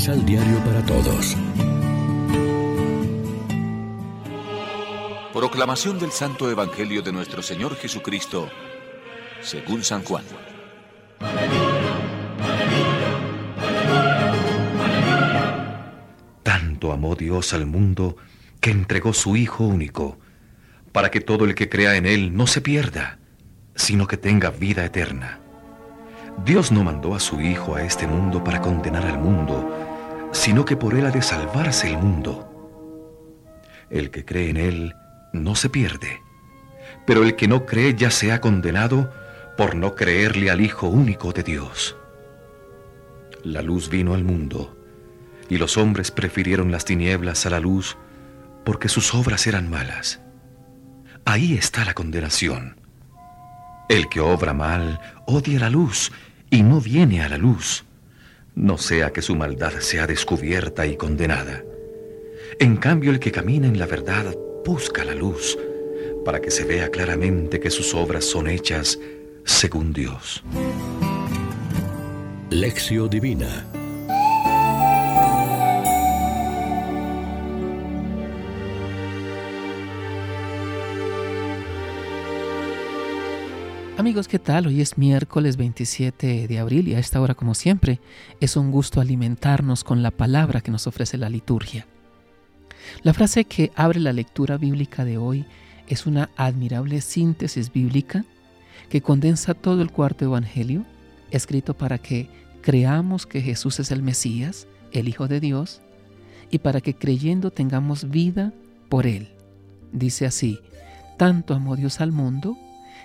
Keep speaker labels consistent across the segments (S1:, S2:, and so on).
S1: Misal Diario para Todos.
S2: Proclamación del Santo Evangelio de nuestro Señor Jesucristo, según San Juan.
S3: Tanto amó Dios al mundo que entregó su Hijo único, para que todo el que crea en Él no se pierda, sino que tenga vida eterna. Dios no mandó a su Hijo a este mundo para condenar al mundo, sino que por Él ha de salvarse el mundo. El que cree en Él no se pierde, pero el que no cree ya se ha condenado por no creerle al Hijo único de Dios. La luz vino al mundo, y los hombres prefirieron las tinieblas a la luz porque sus obras eran malas. Ahí está la condenación. El que obra mal odia la luz y no viene a la luz, no sea que su maldad sea descubierta y condenada. En cambio, el que camina en la verdad busca la luz para que se vea claramente que sus obras son hechas según Dios.
S1: Lección Divina
S4: Amigos, ¿qué tal? Hoy es miércoles 27 de abril y a esta hora, como siempre, es un gusto alimentarnos con la palabra que nos ofrece la liturgia. La frase que abre la lectura bíblica de hoy es una admirable síntesis bíblica que condensa todo el cuarto evangelio, escrito para que creamos que Jesús es el Mesías, el Hijo de Dios, y para que creyendo tengamos vida por Él. Dice así, tanto amó Dios al mundo,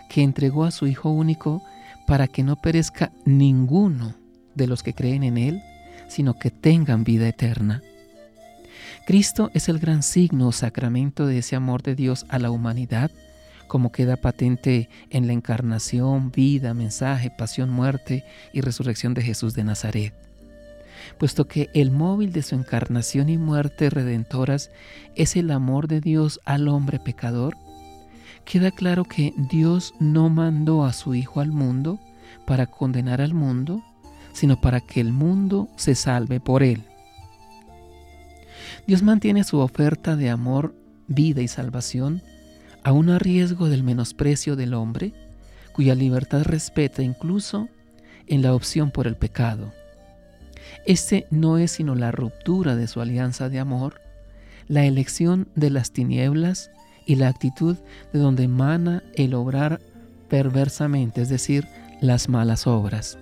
S4: que entregó a su Hijo único para que no perezca ninguno de los que creen en Él, sino que tengan vida eterna. Cristo es el gran signo o sacramento de ese amor de Dios a la humanidad, como queda patente en la encarnación, vida, mensaje, pasión, muerte y resurrección de Jesús de Nazaret. Puesto que el móvil de su encarnación y muerte redentoras es el amor de Dios al hombre pecador, queda claro que Dios no mandó a su Hijo al mundo para condenar al mundo, sino para que el mundo se salve por él. Dios mantiene su oferta de amor, vida y salvación, aún a riesgo del menosprecio del hombre, cuya libertad respeta incluso en la opción por el pecado. Este no es sino la ruptura de su alianza de amor, la elección de las tinieblas y la actitud de donde emana el obrar perversamente, es decir, las malas obras.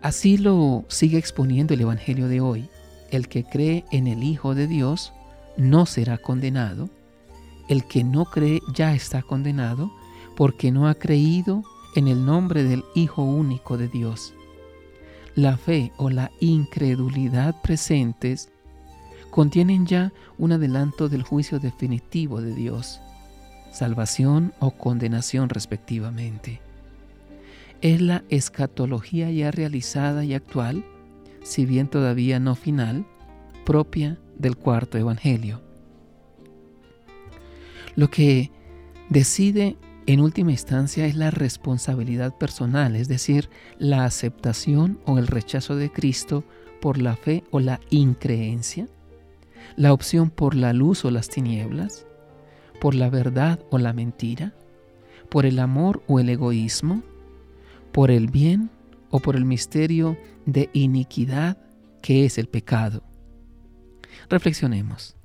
S4: Así lo sigue exponiendo el Evangelio de hoy. El que cree en el Hijo de Dios no será condenado. El que no cree ya está condenado porque no ha creído en el nombre del Hijo único de Dios. La fe o la incredulidad presentes contienen ya un adelanto del juicio definitivo de Dios, salvación o condenación respectivamente. Es la escatología ya realizada y actual, si bien todavía no final, propia del cuarto evangelio. Lo que decide en última instancia es la responsabilidad personal, es decir, la aceptación o el rechazo de Cristo por la fe o la increencia la opción por la luz o las tinieblas, por la verdad o la mentira, por el amor o el egoísmo, por el bien o por el misterio de iniquidad que es el pecado. Reflexionemos.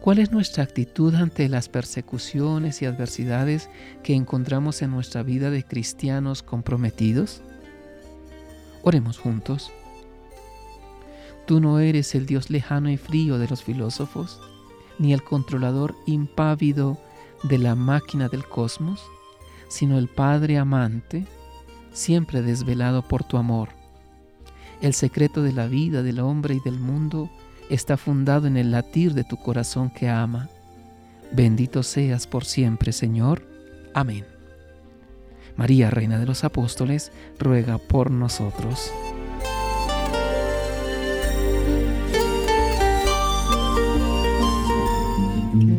S4: ¿Cuál es nuestra actitud ante las persecuciones y adversidades que encontramos en nuestra vida de cristianos comprometidos? Oremos juntos. Tú no eres el Dios lejano y frío de los filósofos, ni el controlador impávido de la máquina del cosmos, sino el Padre amante, siempre desvelado por tu amor. El secreto de la vida del hombre y del mundo está fundado en el latir de tu corazón que ama. Bendito seas por siempre, Señor. Amén. María, Reina de los Apóstoles, ruega por nosotros.